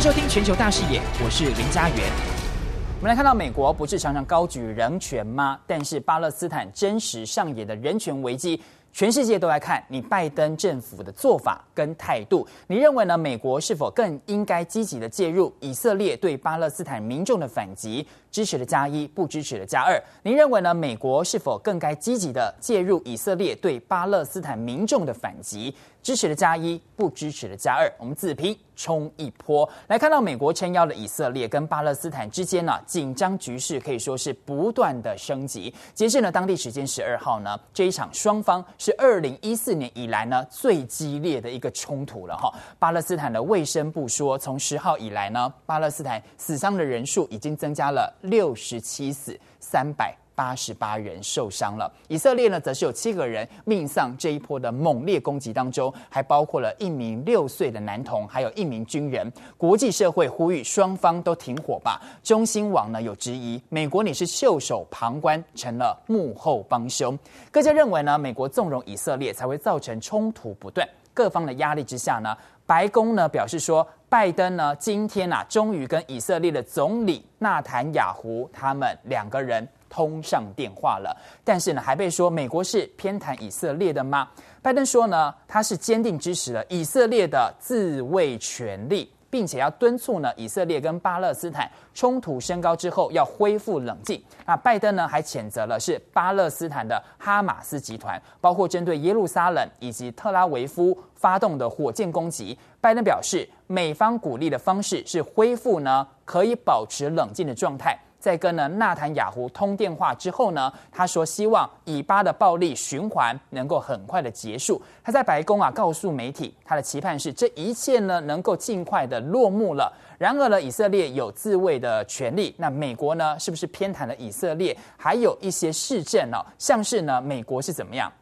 收听全球大视野，我是林家元。我们来看到，美国不是常常高举人权吗？但是巴勒斯坦真实上演的人权危机。全世界都来看你拜登政府的做法跟态度，你认为呢？美国是否更应该积极的介入以色列对巴勒斯坦民众的反击？支持的加一，不支持的加二。您认为呢？美国是否更该积极的介入以色列对巴勒斯坦民众的反击？支持的加一，不支持的加二。我们自评冲一波，来看到美国撑腰的以色列跟巴勒斯坦之间呢，紧张局势可以说是不断的升级。截至呢当地时间十二号呢，这一场双方是二零一四年以来呢最激烈的一个冲突了哈。巴勒斯坦的卫生部说，从十号以来呢，巴勒斯坦死伤的人数已经增加了。六十七死，三百八十八人受伤了。以色列呢，则是有七个人命丧这一波的猛烈攻击当中，还包括了一名六岁的男童，还有一名军人。国际社会呼吁双方都停火吧。中新网呢有质疑，美国你是袖手旁观，成了幕后帮凶。各界认为呢，美国纵容以色列才会造成冲突不断。各方的压力之下呢，白宫呢表示说，拜登呢今天、啊，终于跟以色列的总理纳坦雅胡他们两个人通上电话了。但是呢，还被说美国是偏袒以色列的吗？拜登说呢，他是坚定支持了以色列的自卫权利。并且要敦促呢，以色列跟巴勒斯坦冲突升高之后要恢复冷静。那拜登呢还谴责了是巴勒斯坦的哈马斯集团，包括针对耶路撒冷以及特拉维夫发动的火箭攻击。拜登表示，美方鼓励的方式是恢复呢可以保持冷静的状态。在跟呢纳坦雅胡通电话之后呢，他说希望以巴的暴力循环能够很快的结束。他在白宫啊告诉媒体，他的期盼是这一切呢能够尽快的落幕了。然而呢，以色列有自卫的权利，那美国呢是不是偏袒了以色列？还有一些事证哦，像是呢美国是怎么样？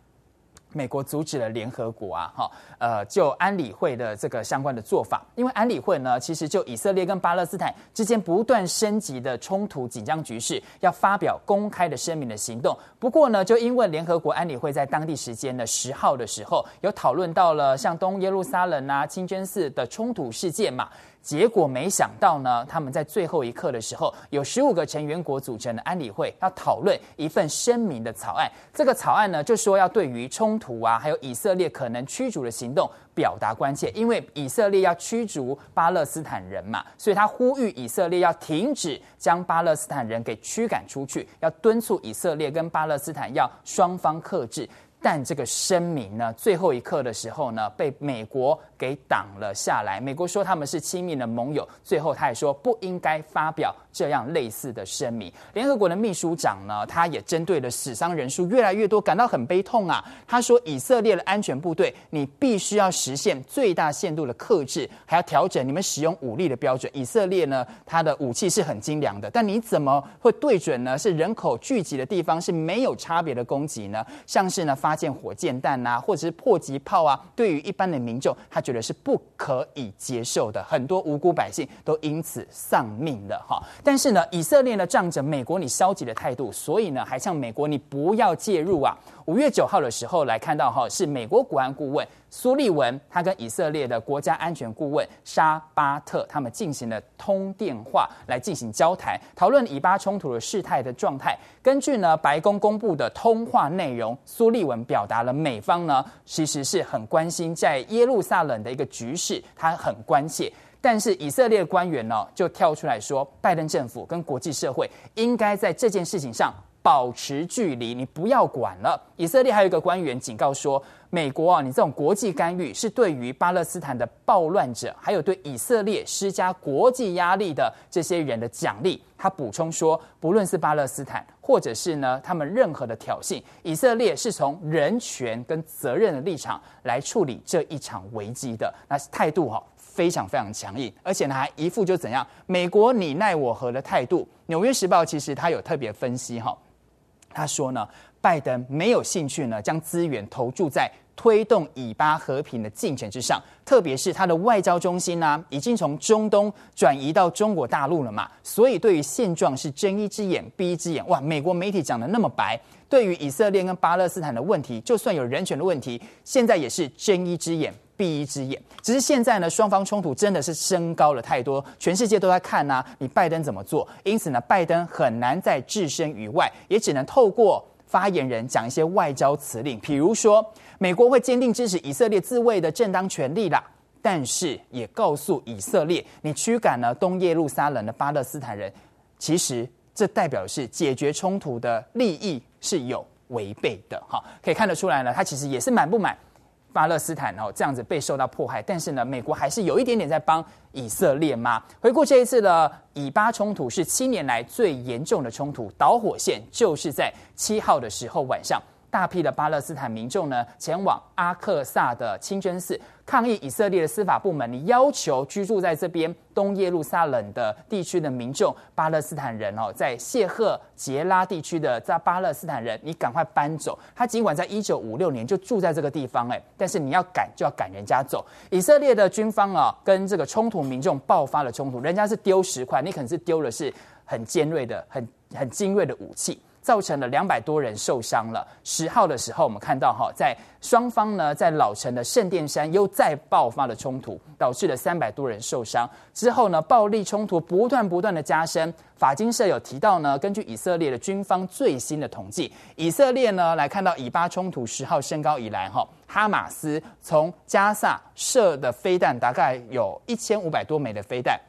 美国阻止了联合国啊，哈，呃，就安理会的这个相关的做法，因为安理会呢，其实就以色列跟巴勒斯坦之间不断升级的冲突紧张局势，要发表公开的声明的行动。不过呢，就因为联合国安理会在当地时间的十号的时候，有讨论到了像东耶路撒冷啊、清真寺的冲突事件嘛。结果没想到呢，他们在最后一刻的时候，有十五个成员国组成的安理会要讨论一份声明的草案。这个草案呢，就说要对于冲突啊，还有以色列可能驱逐的行动表达关切，因为以色列要驱逐巴勒斯坦人嘛，所以他呼吁以色列要停止将巴勒斯坦人给驱赶出去，要敦促以色列跟巴勒斯坦要双方克制。但这个声明呢，最后一刻的时候呢，被美国给挡了下来。美国说他们是亲密的盟友，最后他也说不应该发表这样类似的声明。联合国的秘书长呢，他也针对了死伤人数越来越多，感到很悲痛啊。他说，以色列的安全部队，你必须要实现最大限度的克制，还要调整你们使用武力的标准。以色列呢，他的武器是很精良的，但你怎么会对准呢？是人口聚集的地方是没有差别的攻击呢？像是呢发发现火箭弹啊，或者是迫击炮啊，对于一般的民众，他觉得是不可以接受的。很多无辜百姓都因此丧命了哈。但是呢，以色列呢仗着美国你消极的态度，所以呢还向美国你不要介入啊。五月九号的时候来看到哈，是美国国安顾问苏利文，他跟以色列的国家安全顾问沙巴特他们进行了通电话来进行交谈，讨论以巴冲突的事态的状态。根据呢白宫公布的通话内容，苏利文表达了美方呢其实是很关心在耶路撒冷的一个局势，他很关切。但是以色列官员呢就跳出来说，拜登政府跟国际社会应该在这件事情上。保持距离，你不要管了。以色列还有一个官员警告说，美国啊，你这种国际干预是对于巴勒斯坦的暴乱者，还有对以色列施加国际压力的这些人的奖励。他补充说，不论是巴勒斯坦，或者是呢他们任何的挑衅，以色列是从人权跟责任的立场来处理这一场危机的。那态度哈非常非常强硬，而且呢还一副就怎样美国你奈我何的态度。纽约时报其实他有特别分析哈。他说呢，拜登没有兴趣呢，将资源投注在推动以巴和平的进程之上，特别是他的外交中心呢、已经从中东转移到中国大陆了嘛，所以对于现状是睁一只眼闭一只眼。哇，美国媒体讲的那么白，对于以色列跟巴勒斯坦的问题，就算有人权的问题，现在也是睁一只眼闭一只眼。只是现在呢，双方冲突真的是升高了太多，全世界都在看呐、你拜登怎么做？因此呢，拜登很难再置身于外，也只能透过发言人讲一些外交辞令，比如说美国会坚定支持以色列自卫的正当权利啦，但是也告诉以色列，你驱赶了东耶路撒冷的巴勒斯坦人，其实这代表是解决冲突的利益是有违背的。哈，可以看得出来呢，他其实也是满不满。巴勒斯坦哦，这样子被受到迫害，但是呢，美国还是有一点点在帮以色列吗？回顾这一次的以巴冲突是七年来最严重的冲突，导火线就是在七号的时候晚上。大批的巴勒斯坦民众呢，前往阿克萨的清真寺抗议以色列的司法部门，你要求居住在这边东耶路撒冷的地区的民众，巴勒斯坦人哦，在谢赫杰拉地区的在巴勒斯坦人，你赶快搬走。他尽管在一九五六年就住在这个地方，哎，但是你要赶就要赶人家走。以色列的军方啊，跟这个冲突民众爆发了冲突，人家是丢石块，你可能是丢的是很尖锐的、很很精锐的武器。造成了两百多人受伤了。十号的时候，我们看到哈，在双方呢，在老城的圣殿山又再爆发了冲突，导致了三百多人受伤。之后呢，暴力冲突不断不断的加深。法金社有提到呢，根据以色列的军方最新的统计，以色列呢来看到以巴冲突十号升高以来，哈，哈马斯从加萨射的飞弹大概有一千五百多枚的飞弹。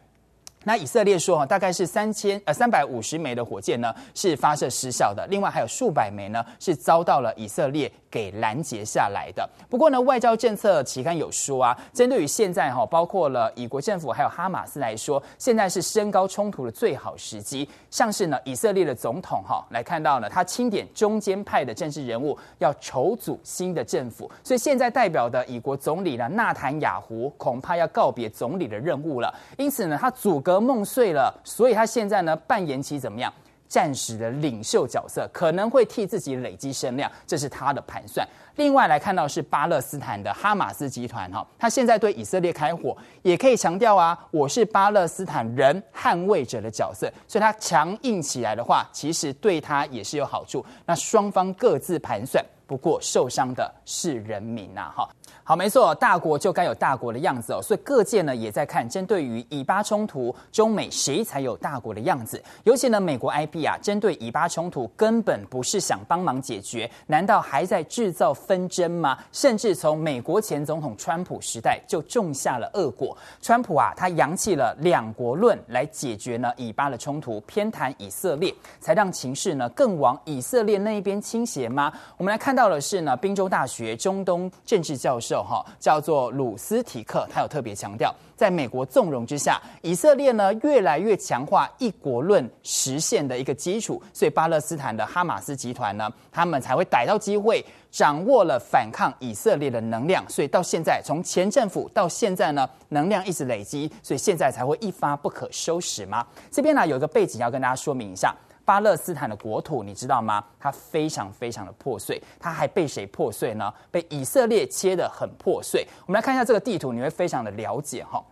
那以色列说哈，大概是三千呃三百五十枚的火箭呢是发射失效的，另外还有数百枚呢是遭到了以色列给拦截下来的。不过呢，外交政策期刊有说啊，针对于现在哈，包括了以国政府还有哈马斯来说，现在是升高冲突的最好时机。像是呢，以色列的总统哈来看到呢，他钦点中间派的政治人物要筹组新的政府，所以现在代表的以国总理呢纳坦雅胡恐怕要告别总理的任务了。因此呢，他组梦碎了，所以他现在呢扮演起怎么样暂时的领袖角色，可能会替自己累积声量，这是他的盘算。另外来看到是巴勒斯坦的哈马斯集团哈，他现在对以色列开火，也可以强调啊，我是巴勒斯坦人捍卫者的角色，所以他强硬起来的话，其实对他也是有好处。那双方各自盘算，不过受伤的是人民呐哈。好，没错，大国就该有大国的样子哦。所以各界呢也在看，针对于以巴冲突，中美谁才有大国的样子？尤其呢，美国 IB 啊，针对以巴冲突根本不是想帮忙解决，难道还在制造纷争吗？甚至从美国前总统川普时代就种下了恶果。川普啊，他扬弃了两国论来解决呢以巴的冲突，偏袒以色列，才让情势呢更往以色列那一边倾斜吗？我们来看到的是呢，宾州大学中东政治教授。哈，叫做鲁斯提克，他有特别强调，在美国纵容之下，以色列呢越来越强化一国论实现的一个基础，所以巴勒斯坦的哈马斯集团呢，他们才会逮到机会，掌握了反抗以色列的能量，所以到现在，从前政府到现在呢，能量一直累积，所以现在才会一发不可收拾吗？这边呢有一个背景要跟大家说明一下。巴勒斯坦的国土，你知道吗？它非常非常的破碎，它还被谁破碎呢？被以色列切得很破碎。我们来看一下这个地图，你会非常的了解哈。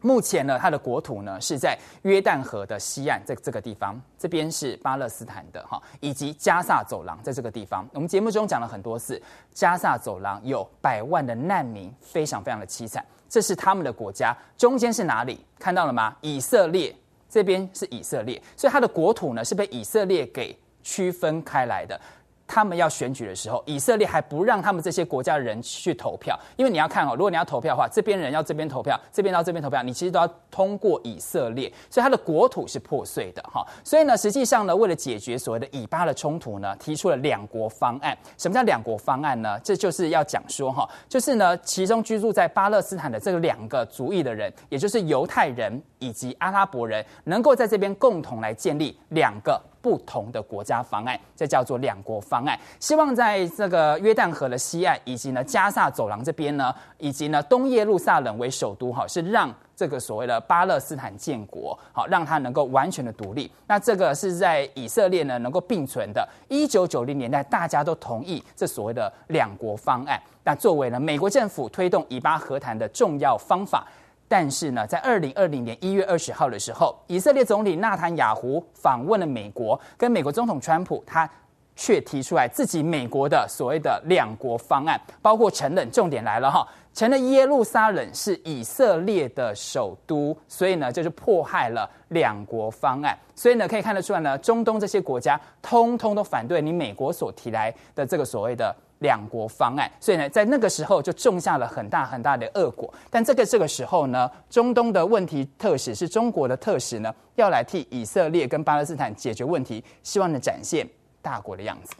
目前呢，它的国土呢是在约旦河的西岸，这这个地方，这边是巴勒斯坦的哈，以及加萨走廊在这个地方。我们节目中讲了很多次，加萨走廊有百万的难民，非常非常的凄惨。这是他们的国家，中间是哪里？看到了吗？以色列。这边是以色列，所以它的国土呢是被以色列给区分开来的。他们要选举的时候，以色列还不让他们这些国家的人去投票，因为你要看哦，如果你要投票的话，这边人要这边投票，这边到这边投票，你其实都要通过以色列，所以它的国土是破碎的哈。所以呢，实际上呢，为了解决所谓的以巴的冲突呢，提出了两国方案。什么叫两国方案呢？这就是要讲说哈，就是呢，其中居住在巴勒斯坦的这个两个族裔的人，也就是犹太人以及阿拉伯人，能够在这边共同来建立两个。不同的国家方案，这叫做两国方案。希望在这个约旦河的西岸，以及呢加萨走廊这边呢，以及呢东耶路撒冷为首都，哈，是让这个所谓的巴勒斯坦建国，好，让它能够完全的独立。那这个是在以色列呢能够并存的。一九九零年代，大家都同意这所谓的两国方案。那作为呢美国政府推动以巴和谈的重要方法。但是呢，在二零二零年一月二十号的时候，以色列总理纳坦雅胡访问了美国，跟美国总统川普他却提出来自己美国的所谓的两国方案，包括承认，重点来了哈，承认耶路撒冷是以色列的首都，所以呢，就是迫害了两国方案。所以呢，可以看得出来呢，中东这些国家通通都反对你美国所提来的这个所谓的两国方案。所以呢，在那个时候就种下了很大很大的恶果。但这个这个时候呢，中东的问题特使是中国的特使呢，要来替以色列跟巴勒斯坦解决问题，希望呢展现。大国的样子。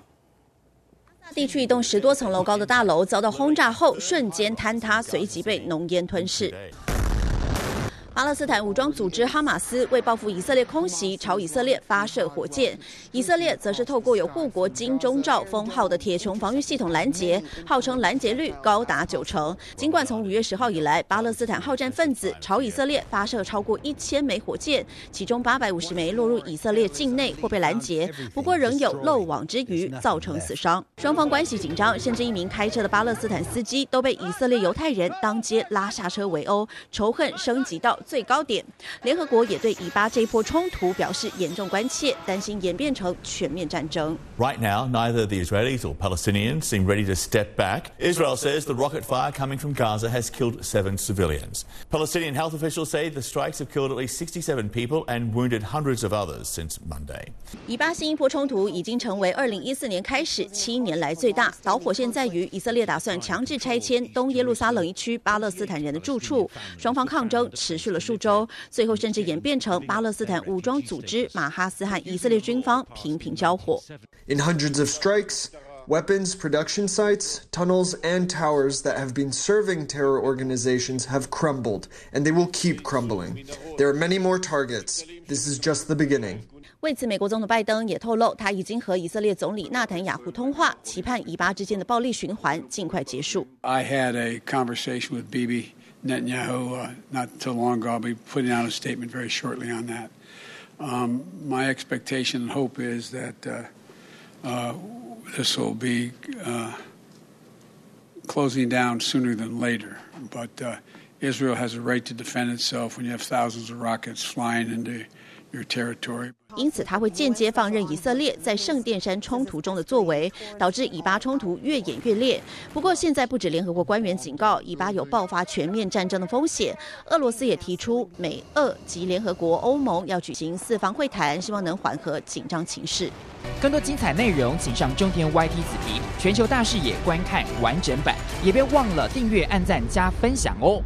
地区一栋十多层楼高的大楼遭到轰炸后，瞬间坍塌，随即被浓烟吞噬。巴勒斯坦武装组织哈马斯为报复以色列空袭，朝以色列发射火箭。以色列则是透过有护国金钟罩封号的铁穹防御系统拦截，号称拦截率高达九成。尽管从五月十号以来，巴勒斯坦好战分子朝以色列发射超过一千枚火箭，其中八百五十枚落入以色列境内或被拦截，不过仍有漏网之鱼，造成死伤。双方关系紧张，甚至一名开车的巴勒斯坦司机都被以色列犹太人当街拉下车围殴，仇恨升级到最高点，联合国也对以巴这一波冲突表示严重关切，担心演变成全面战争。Right now, neither the Israelis or Palestinians seem ready to step back. Israel says the rocket fire coming from Gaza has killed seven civilians. Palestinian health officials say the strikes have killed at least 67 people and wounded hundreds of others since Monday. 以巴新一波冲突已经成为2014年开始七年来最大。导火线在于以色列打算强制拆迁东耶路撒冷一区巴勒斯坦人的住处，双方抗争持续 了数周。最后甚至演变成巴勒斯坦武装组织马哈斯和以色列军方频频交火。In hundreds of strikes, weapons production sites, tunnels, and towers that have been serving terror organizations have crumbled, and they will keep crumbling. There are many more targets. This is just the beginning. 为此，美国总统拜登也透露，他已经和以色列总理纳坦雅胡通话，期盼以巴之间的暴力循环尽快结束。I had a conversation with Bibi. Netanyahu uh, not too long ago. I'll be putting out a statement very shortly on that. Um, my expectation and hope is that uh, uh, this will be uh, closing down sooner than later. But Israel has a right to defend itself when you have thousands of rockets flying into your territory. 因此，他会间接放任以色列在圣殿山冲突中的作为，导致以巴冲突越演越烈。不过，现在不止联合国官员警告以巴有爆发全面战争的风险，俄罗斯也提出美、俄及联合国、欧盟要举行四方会谈，希望能缓和紧张情势。更多精彩内容，请上中天 YT 子皮全球大视野观看完整版，也别忘了订阅、按赞、加分享哦。